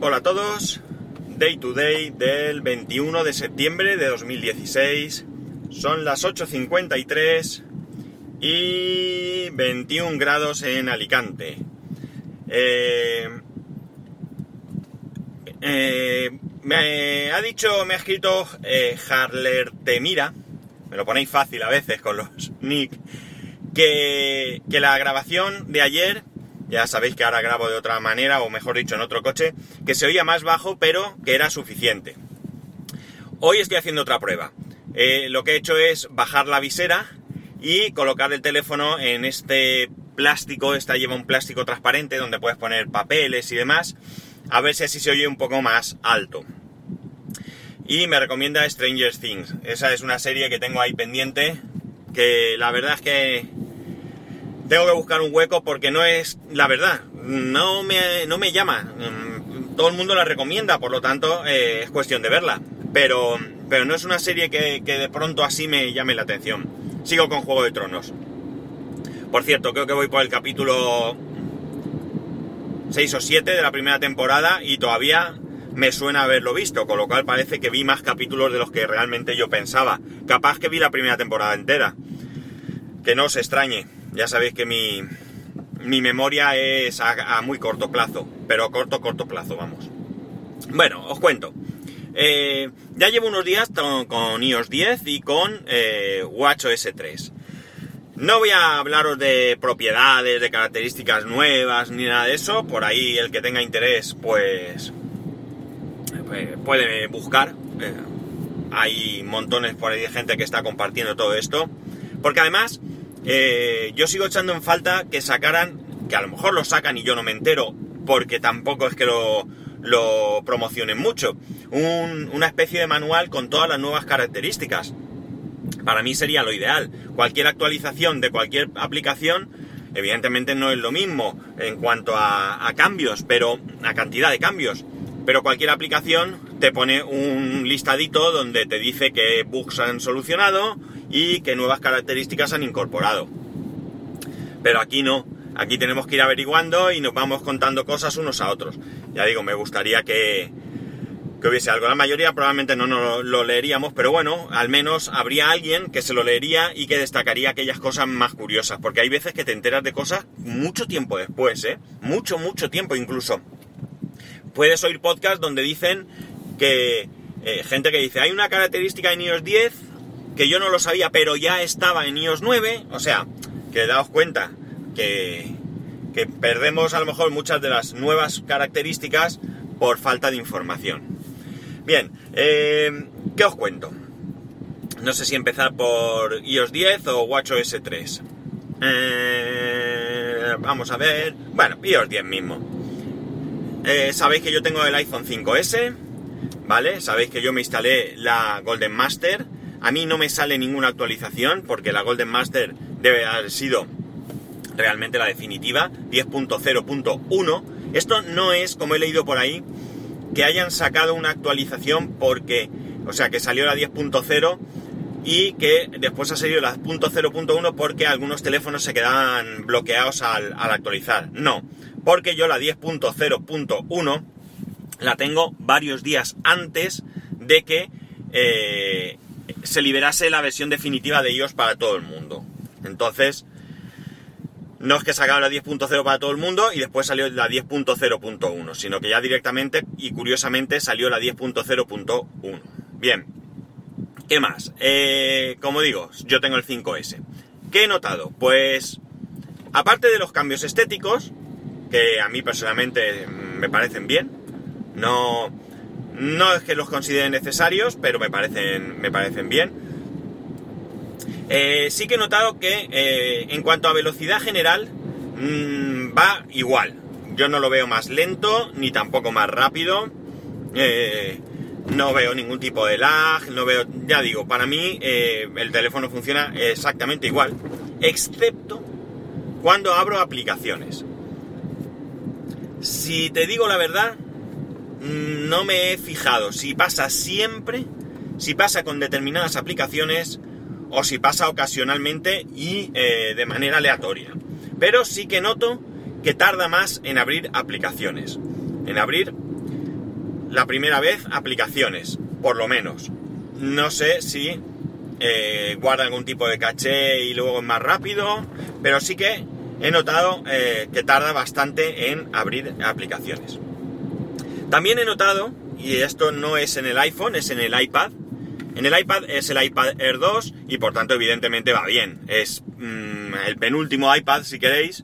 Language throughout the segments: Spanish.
Hola a todos, Day to Day del 21 de septiembre de 2016. Son las 8.53 y 21 grados en Alicante. Eh, eh, me ha dicho, me ha escrito eh, Harler Temira, me lo ponéis fácil a veces con los nick, que, que la grabación de ayer ya sabéis que ahora grabo de otra manera, o mejor dicho, en otro coche, que se oía más bajo, pero que era suficiente. Hoy estoy haciendo otra prueba. Eh, lo que he hecho es bajar la visera y colocar el teléfono en este plástico, esta lleva un plástico transparente donde puedes poner papeles y demás, a ver si así se oye un poco más alto. Y me recomienda Stranger Things. Esa es una serie que tengo ahí pendiente, que la verdad es que tengo que buscar un hueco porque no es la verdad. No me, no me llama. Mm, todo el mundo la recomienda, por lo tanto eh, es cuestión de verla. Pero, pero no es una serie que, que, de pronto así me llame la atención. Sigo con Juego de Tronos. Por cierto, creo que voy por el capítulo 6 o 7 de la primera temporada y todavía me suena haberlo visto, con lo cual parece que vi más capítulos de los que realmente yo pensaba. Capaz que vi la primera temporada entera. Que no os extrañe. Ya sabéis que mi, mi memoria es a, a, muy corto plazo, pero corto, corto plazo, vamos. Bueno, os cuento. Eh, ya llevo unos días con, con iOS 10 y con eh, WatchOS 3. No voy a hablaros de propiedades, de características nuevas, ni nada de eso. Por ahí el que tenga interés, pues, pues puede buscar. Eh, hay montones por ahí de gente que está compartiendo todo esto. Porque además, eh, yo sigo echando en falta que sacaran, que a lo mejor lo sacan y yo no me entero, porque tampoco es que lo, promocionen mucho, un, una especie de manual con todas las nuevas características. Para mí sería lo ideal. Cualquier actualización de cualquier aplicación, evidentemente no es lo mismo en cuanto a, a cambios, pero a cantidad de cambios. Pero cualquier aplicación te pone un listadito donde te dice qué bugs han solucionado y qué nuevas características han incorporado. Pero aquí no, aquí tenemos que ir averiguando y nos vamos contando cosas unos a otros. Ya digo, me gustaría que, que hubiese algo. La mayoría probablemente no nos lo leeríamos, pero bueno, al menos habría alguien que se lo leería y que destacaría aquellas cosas más curiosas, porque hay veces que te enteras de cosas mucho tiempo después, ¿eh? Mucho, mucho tiempo incluso. Puedes oír podcasts donde dicen que eh, gente que dice, hay una característica en iOS 10 que yo no lo sabía, pero ya estaba en iOS 9, o sea, que daos cuenta que, que perdemos a lo mejor muchas de las nuevas características por falta de información. Bien, eh, ¿qué os cuento? No sé si empezar por iOS 10 o WatchOS 3. Eh, vamos a ver. Bueno, iOS 10 mismo. Eh, Sabéis que yo tengo el iPhone 5S, ¿vale? Sabéis que yo me instalé la Golden Master. A mí no me sale ninguna actualización porque la Golden Master debe haber sido realmente la definitiva, 10.0.1. Esto no es, como he leído por ahí, que hayan sacado una actualización porque, o sea, que salió la 10.0 y que después ha salido la 0.1 porque algunos teléfonos se quedaban bloqueados al, al actualizar. No, porque yo la 10.0.1 la tengo varios días antes de que eh, se liberase la versión definitiva de iOS para todo el mundo. Entonces, no es que sacaron la 10.0 para todo el mundo y después salió la 10.0.1, sino que ya directamente y curiosamente salió la 10.0.1. Bien, ¿qué más? Eh, como digo, yo tengo el 5S. ¿Qué he notado? Pues, aparte de los cambios estéticos, que a mí personalmente me parecen bien, no, no es que los considere necesarios, pero me parecen, me parecen bien. Eh, sí que he notado que eh, en cuanto a velocidad general mmm, va igual. Yo no lo veo más lento ni tampoco más rápido. Eh, no veo ningún tipo de lag, no veo, ya digo, para mí el teléfono funciona exactamente igual, excepto cuando abro aplicaciones. Si te digo la verdad, no me he fijado si pasa siempre, si pasa con determinadas aplicaciones o si pasa ocasionalmente y eh, de manera aleatoria. Pero sí que noto que tarda más en abrir aplicaciones. En abrir la primera vez aplicaciones, por lo menos. No sé si eh, guarda algún tipo de caché y luego es más rápido, pero sí que he notado eh, que tarda bastante en abrir aplicaciones. También he notado, y esto no es en el iPhone, es en el iPad, en el iPad es el iPad Air 2 y por tanto evidentemente va bien. Es mm, el penúltimo iPad si queréis,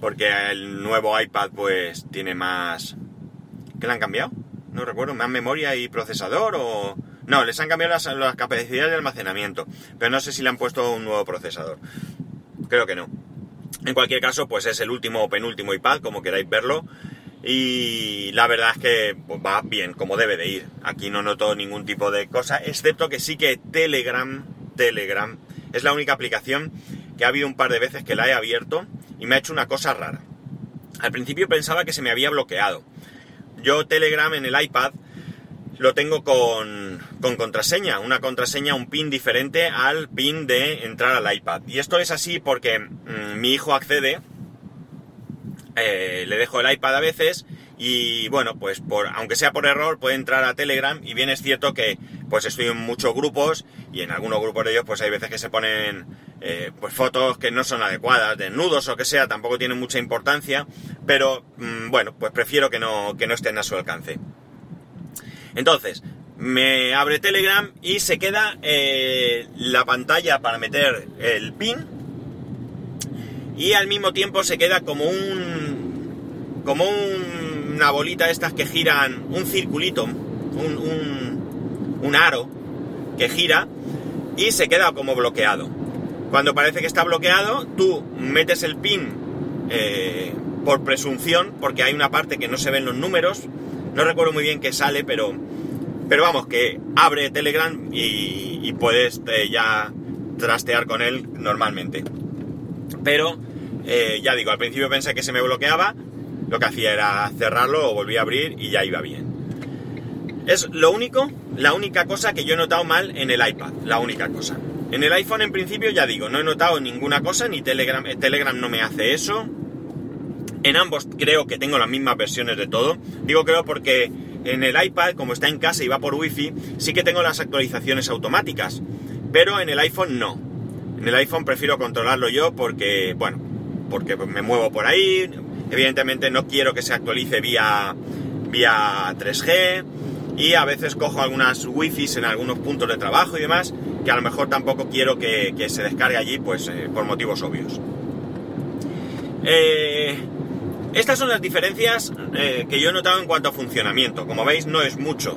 porque el nuevo iPad pues tiene más... ¿Qué le han cambiado? No recuerdo, más memoria y procesador o... No, les han cambiado las, las capacidades de almacenamiento, pero no sé si le han puesto un nuevo procesador. Creo que no. En cualquier caso, pues es el último o penúltimo iPad, como queráis verlo. Y la verdad es que va bien, como debe de ir. Aquí no noto ningún tipo de cosa, excepto que sí que Telegram, Telegram, es la única aplicación que ha habido un par de veces que la he abierto y me ha hecho una cosa rara. Al principio pensaba que se me había bloqueado. Yo Telegram en el iPad lo tengo con, con, contraseña, una contraseña, un pin diferente al pin de entrar al iPad. Y esto es así porque mmm, mi hijo accede, eh, le dejo el iPad a veces y bueno, pues por, aunque sea por error puede entrar a Telegram y bien es cierto que pues estoy en muchos grupos y en algunos grupos de ellos pues hay veces que se ponen eh, pues fotos que no son adecuadas, desnudos o que sea, tampoco tienen mucha importancia, pero mmm, bueno, pues prefiero que no, que no estén a su alcance. Entonces, me abre Telegram y se queda eh, la pantalla para meter el pin y al mismo tiempo se queda como un como un, una bolita estas que giran un circulito un, un, aro que gira y se queda como bloqueado cuando parece que está bloqueado tú metes el pin eh, por presunción porque hay una parte que no se ven los números no recuerdo muy bien qué sale pero pero vamos, que abre Telegram y, y puedes eh, ya trastear con él normalmente. Pero, eh, ya digo, al principio pensé que se me bloqueaba, lo que hacía era cerrarlo o volví a abrir y ya iba bien. Es lo único, la única cosa que yo he notado mal en el iPad, la única cosa. En el iPhone en principio ya digo, no he notado ninguna cosa, ni Telegram, eh, Telegram no me hace eso. En ambos creo que tengo las mismas versiones de todo. Digo creo porque en el iPad, como está en casa y va por Wi-Fi, sí que tengo las actualizaciones automáticas, pero en el iPhone no. En el iPhone prefiero controlarlo yo porque, bueno, porque me muevo por ahí, evidentemente no quiero que se actualice vía, vía 3G y a veces cojo algunas Wi-Fi en algunos puntos de trabajo y demás que a lo mejor tampoco quiero que, se descargue allí pues eh, por motivos obvios. Eh, estas son las diferencias eh, que yo he notado en cuanto a funcionamiento. Como veis, no es mucho.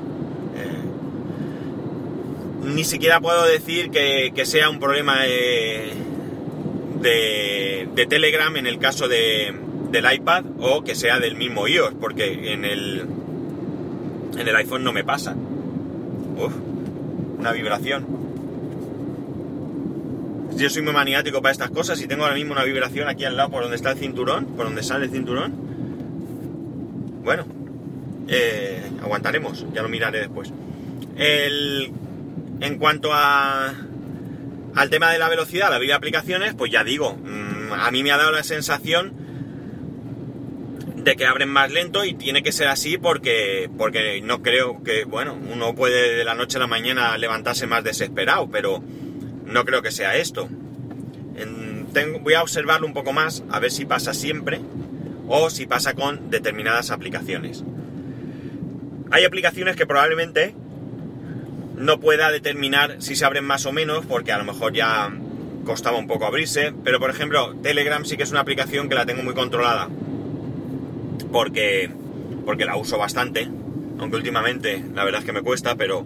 Ni siquiera puedo decir que, que sea un problema de, de, de, Telegram en el caso de, del iPad o que sea del mismo iOS, porque en el, en el iPhone no me pasa. Uf, una vibración yo soy muy maniático para estas cosas y tengo ahora mismo una vibración aquí al lado por donde está el cinturón, por donde sale el cinturón. Bueno, eh, aguantaremos, ya lo miraré después. El, en cuanto a, al tema de la velocidad, la vida de aplicaciones, pues ya digo, mmm, a mí me ha dado la sensación de que abren más lento y tiene que ser así porque, porque no creo que, bueno, uno puede de la noche a la mañana levantarse más desesperado, pero no creo que sea esto. Voy a observarlo un poco más, a ver si pasa siempre o si pasa con determinadas aplicaciones. Hay aplicaciones que probablemente no pueda determinar si se abren más o menos, porque a lo mejor ya costaba un poco abrirse, pero por ejemplo, Telegram sí que es una aplicación que la tengo muy controlada, porque, porque la uso bastante, aunque últimamente la verdad es que me cuesta, pero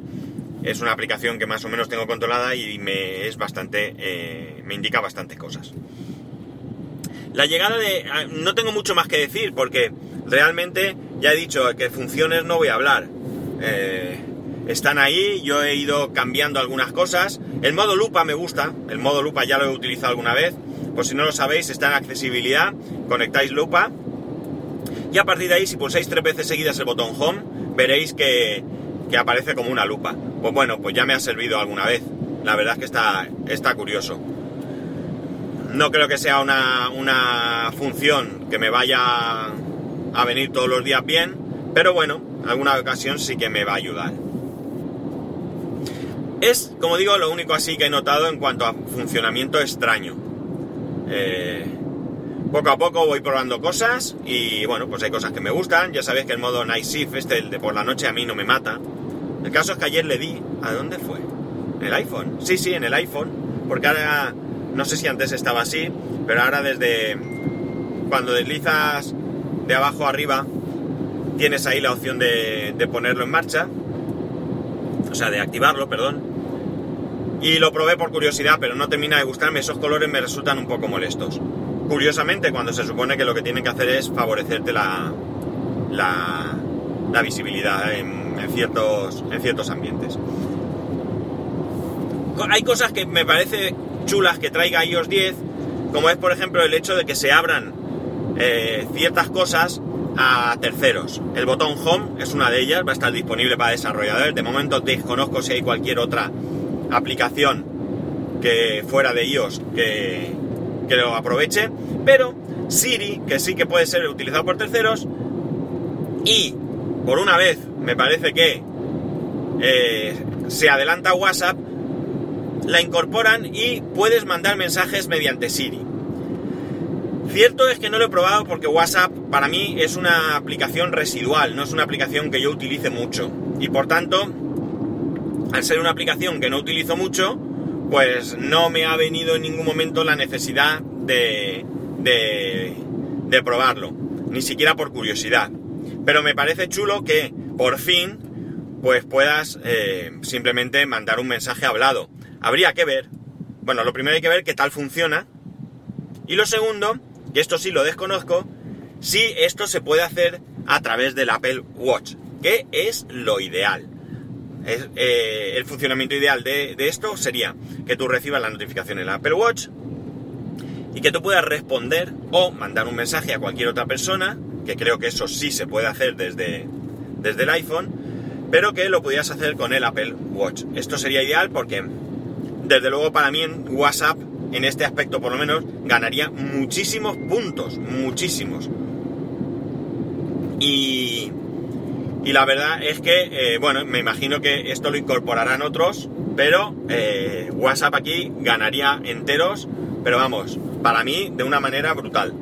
es una aplicación que más o menos tengo controlada y me es bastante eh, me indica bastantes cosas. La llegada de ah, no tengo mucho más que decir porque realmente ya he dicho que funciones no voy a hablar. Eh, están ahí yo he ido cambiando algunas cosas el modo lupa me gusta el modo lupa ya lo he utilizado alguna vez por si no lo sabéis está en accesibilidad conectáis lupa y a partir de ahí si pulsáis tres veces seguidas el botón home veréis que, que aparece como una lupa pues bueno, pues ya me ha servido alguna vez. La verdad es que está, está curioso. No creo que sea una, una función que me vaya a venir todos los días bien, Pero bueno, alguna ocasión sí que me va a ayudar. Es, como digo, lo único así que he notado en cuanto a funcionamiento extraño. Eh, poco a poco voy probando cosas y bueno, pues hay cosas que me gustan. Ya sabéis que el modo Night Shift, este el de por la noche, a mí no me mata. El caso es que ayer le di. ¿A dónde fue? ¿En el iPhone? Sí, sí, en el iPhone. Porque ahora, no sé si antes estaba así, pero ahora desde cuando deslizas de abajo a arriba, tienes ahí la opción de, de ponerlo en marcha. O sea, de activarlo, perdón y lo probé por curiosidad, pero no termina de gustarme, esos colores me resultan un poco molestos. Curiosamente, cuando se supone que lo que tienen que hacer es favorecerte la, la, visibilidad en, ciertos, en ciertos ambientes. Hay cosas que me parece chulas que traiga iOS 10, como es por ejemplo el hecho de que se abran eh, ciertas cosas a terceros. El botón Home es una de ellas, va a estar disponible para desarrolladores. De momento desconozco si hay cualquier otra aplicación que fuera de iOS que, que lo aproveche, pero Siri, que sí que puede ser utilizado por terceros, y por una vez me parece que eh, se adelanta WhatsApp, la incorporan y puedes mandar mensajes mediante Siri. Cierto es que no lo he probado porque WhatsApp para mí es una aplicación residual, no es una aplicación que yo utilice mucho. Y por tanto, al ser una aplicación que no utilizo mucho, pues no me ha venido en ningún momento la necesidad de, de, probarlo, ni siquiera por curiosidad. Pero me parece chulo que por fin pues puedas eh, simplemente mandar un mensaje hablado. Habría que ver, bueno, lo primero hay que ver qué tal funciona. Y lo segundo, y esto sí lo desconozco, si esto se puede hacer a través del Apple Watch, que es lo ideal. Eh, el funcionamiento ideal de, esto sería que tú recibas la notificación en el Apple Watch y que tú puedas responder o mandar un mensaje a cualquier otra persona, que creo que eso sí se puede hacer desde, desde el iPhone, pero que lo pudieras hacer con el Apple Watch. Esto sería ideal porque, desde luego, para mí en WhatsApp, en este aspecto por lo menos, ganaría muchísimos puntos, muchísimos. Y, y la verdad es que, eh, bueno, me imagino que esto lo incorporarán otros, pero eh, WhatsApp aquí ganaría enteros, pero vamos, para mí de una manera brutal.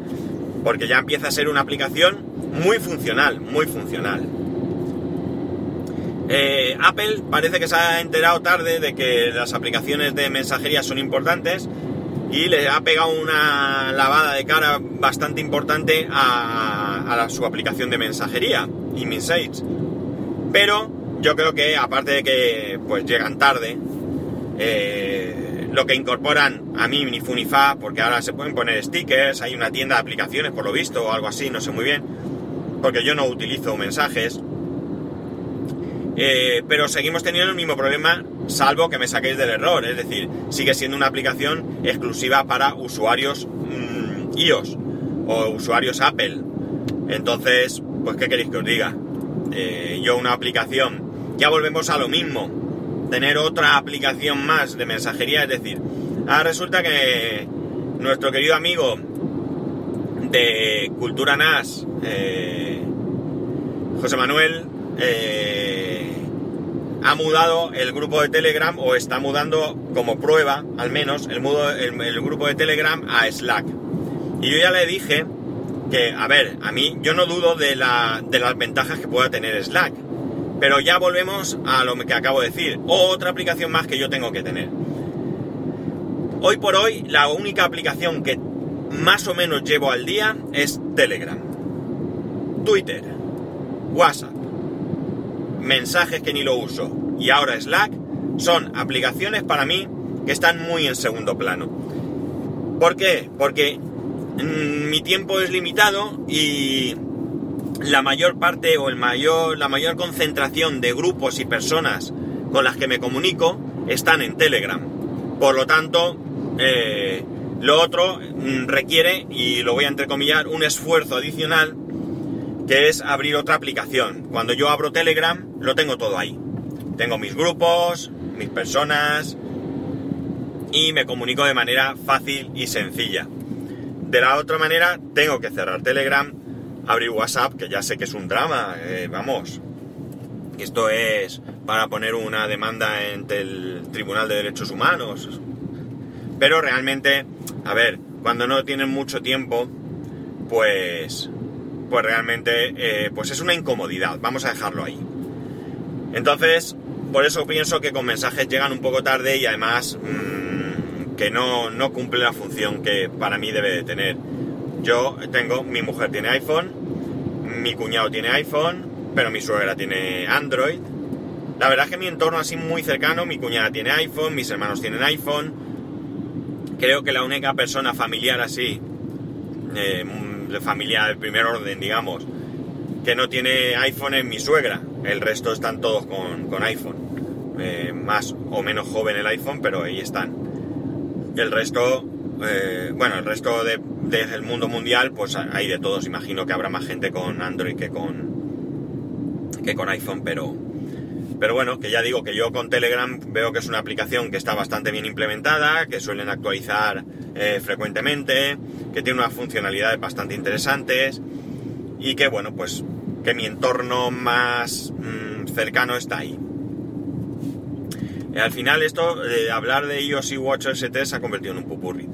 Porque ya empieza a ser una aplicación muy funcional, muy funcional. Eh, Apple parece que se ha enterado tarde de que las aplicaciones de mensajería son importantes y le ha pegado una lavada de cara bastante importante a, su aplicación de mensajería, InMessage. Pero yo creo que aparte de que pues llegan tarde, eh, lo que incorporan a mí ni Funifa, porque ahora se pueden poner stickers, hay una tienda de aplicaciones por lo visto o algo así, no sé muy bien, porque yo no utilizo mensajes. Eh, pero seguimos teniendo el mismo problema salvo que me saquéis del error, es decir, sigue siendo una aplicación exclusiva para usuarios mm, iOS o usuarios Apple. Entonces, pues, ¿qué queréis que os diga? Eh, yo una aplicación, ya volvemos a lo mismo, tener otra aplicación más de mensajería, es decir, ahora resulta que nuestro querido amigo de Cultura NAS, eh, José Manuel, eh, ha mudado el grupo de Telegram o está mudando como prueba, al menos, el, el, grupo de Telegram a Slack. Y yo ya le dije que, a ver, a mí yo no dudo de, la, de las ventajas que pueda tener Slack. Pero ya volvemos a lo que acabo de decir. Otra aplicación más que yo tengo que tener. Hoy por hoy, la única aplicación que más o menos llevo al día es Telegram. Twitter. WhatsApp mensajes que ni lo uso y ahora Slack son aplicaciones para mí que están muy en segundo plano. ¿Por qué? Porque tiempo es limitado y la mayor parte o el mayor, la mayor concentración de grupos y personas con las que me comunico están en Telegram. Por lo tanto, eh, lo otro mm, requiere, y lo voy a entrecomillar, un esfuerzo adicional que es abrir otra aplicación. Cuando yo abro Telegram, lo tengo todo ahí. Tengo mis grupos, mis personas y me comunico de manera fácil y sencilla. De la otra manera, tengo que cerrar Telegram, abrir WhatsApp, que ya sé que es un drama, eh, vamos. Esto es para poner una demanda ante el Tribunal de Derechos Humanos. Pero realmente, a ver, cuando no tienen mucho tiempo, pues, pues realmente, eh, pues es una incomodidad. Vamos a dejarlo ahí. Entonces, por eso pienso que con mensajes llegan un poco tarde y además mmm, que no, no cumple la función que para mí debe de tener. Yo tengo, mi mujer tiene iPhone, mi cuñado tiene iPhone, pero mi suegra tiene Android. La verdad es que mi entorno así muy cercano, mi cuñada tiene iPhone, mis hermanos tienen iPhone. Creo que la única persona familiar así, eh, de familia del primer orden, digamos, que no tiene iPhone es mi suegra. El resto están todos con, con iPhone. Eh, más o menos joven el iPhone, pero ahí están. El resto, eh, bueno, el resto de, del mundo mundial, pues hay de todos. Imagino que habrá más gente con Android que con, que con iPhone, pero, pero bueno, que ya digo que yo con Telegram veo que es una aplicación que está bastante bien implementada, que suelen actualizar eh, frecuentemente, que tiene unas funcionalidades bastante interesantes y que bueno, pues que mi entorno más mmm, cercano está ahí. Eh, al final esto, de eh, hablar de iOS y WatchOS 3 se ha convertido en un pupurri.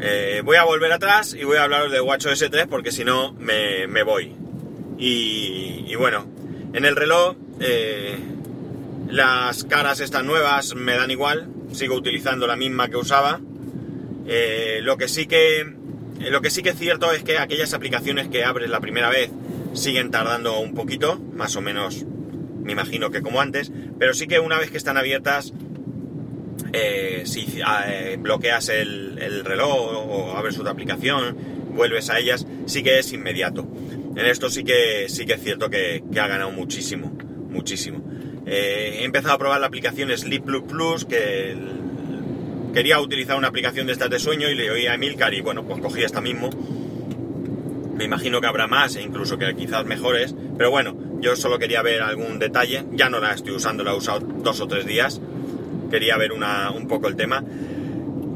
Eh, voy a volver atrás y voy a hablar de WatchOS 3 porque si no me, me voy. Y, bueno, en el reloj las caras estas nuevas me dan igual, sigo utilizando la misma que usaba. Lo que sí que lo que sí que es cierto es que aquellas aplicaciones que abres la primera vez siguen tardando un poquito, más o menos, me imagino que como antes, pero sí que una vez que están abiertas, eh, si eh, bloqueas el, el, reloj o abres otra aplicación, vuelves a ellas, sí que es inmediato. En esto sí que sí que es cierto que, ha ganado muchísimo, muchísimo. Eh, he empezado a probar la aplicación Sleep Plus Plus, que quería utilizar una aplicación de estas de sueño y le oí a Emilcar y bueno, pues cogí esta mismo. Imagino que habrá más e incluso que quizás mejores, pero bueno, yo solo quería ver algún detalle. Ya no la estoy usando, la he usado dos o tres días. Quería ver una, un poco el tema.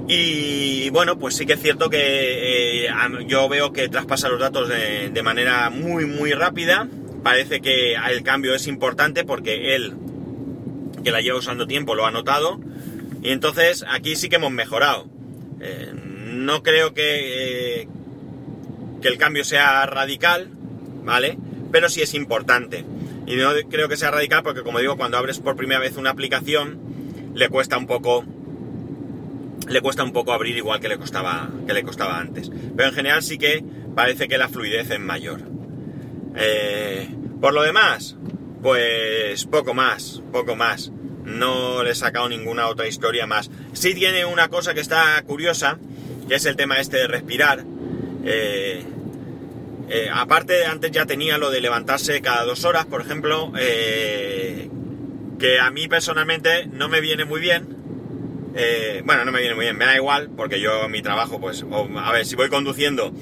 Y bueno, pues sí que es cierto que eh, yo veo que traspasa los datos de, de, manera muy, muy rápida. Parece que el cambio es importante porque él, que la lleva usando tiempo, lo ha notado. Y entonces aquí sí que hemos mejorado. Eh, no creo que, eh, que el cambio sea radical, ¿vale? Pero sí es importante. Y no creo que sea radical porque, como digo, cuando abres por primera vez una aplicación, le cuesta un poco le cuesta un poco abrir igual que le costaba, que le costaba antes. Pero en general sí que parece que la fluidez es mayor. Eh, por lo demás, pues poco más, poco más. No le he sacado ninguna otra historia más. Sí tiene una cosa que está curiosa, que es el tema este de respirar. Eh, eh, aparte, antes ya tenía lo de levantarse cada dos horas, por ejemplo, eh, que a mí personalmente no me viene muy bien. Bueno, no me viene muy bien, me da igual, porque yo mi trabajo, pues, a ver, si voy conduciendo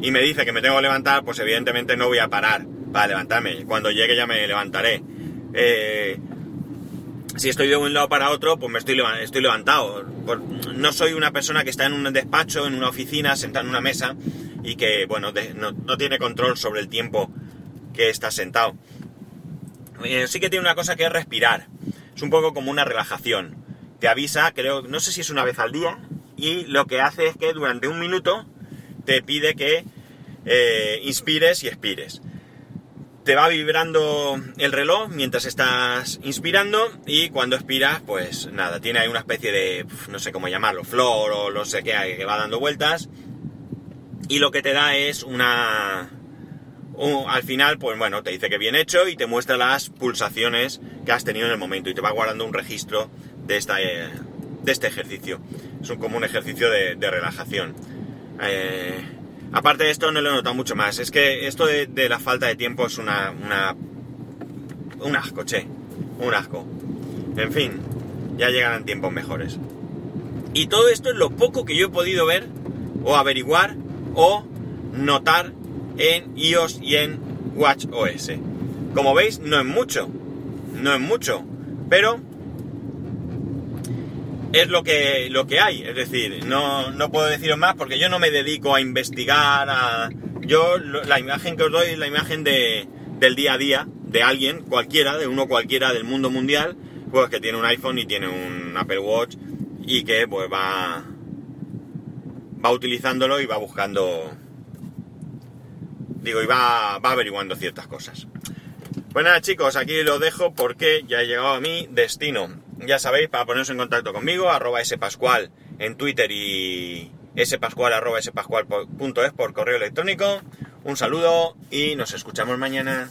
y me dice que me tengo que levantar, pues evidentemente no voy a parar para levantarme. Cuando llegue ya me levantaré. Si estoy de un lado para otro, pues me estoy, estoy levantado. No soy una persona que está en un despacho, en una oficina, sentada en una mesa y que, bueno, no, no, tiene control sobre el tiempo que está sentado. Eh, sí que tiene una cosa que es respirar. Es un poco como una relajación. Te avisa, creo, no sé si es una vez al día, y lo que hace es que durante un minuto te pide que eh, inspires y expires te va vibrando el reloj mientras estás inspirando y cuando expiras, pues nada, tiene ahí una especie de, no sé cómo llamarlo, flor o no sé qué, que va dando vueltas y lo que te da es una... Un, al final, pues bueno, te dice que bien hecho y te muestra las pulsaciones que has tenido en el momento y te va guardando un registro de, esta, eh, de este ejercicio. Es un, como un ejercicio de, de relajación. Eh, Aparte de esto no lo he notado mucho más. Es que esto de, la falta de tiempo es una, una, Un asco, che. Un asco. En fin, ya llegarán tiempos mejores. Y todo esto es lo poco que yo he podido ver, o averiguar, o notar en iOS y en WatchOS. Como veis, no es mucho. No es mucho. Pero es lo que, lo que hay. Es decir, no, no puedo deciros más porque yo no me dedico a investigar, a, yo la imagen que os doy es la imagen de, del día a día de alguien, cualquiera, de uno cualquiera del mundo mundial, pues que tiene un iPhone y tiene un Apple Watch y que pues va va utilizándolo y va buscando digo y va, va averiguando ciertas cosas pues nada chicos aquí lo dejo porque ya he llegado a mi destino ya sabéis para poneros en contacto conmigo arroba spascual en twitter y spascual arroba spascual.es por correo electrónico. Un saludo y nos escuchamos mañana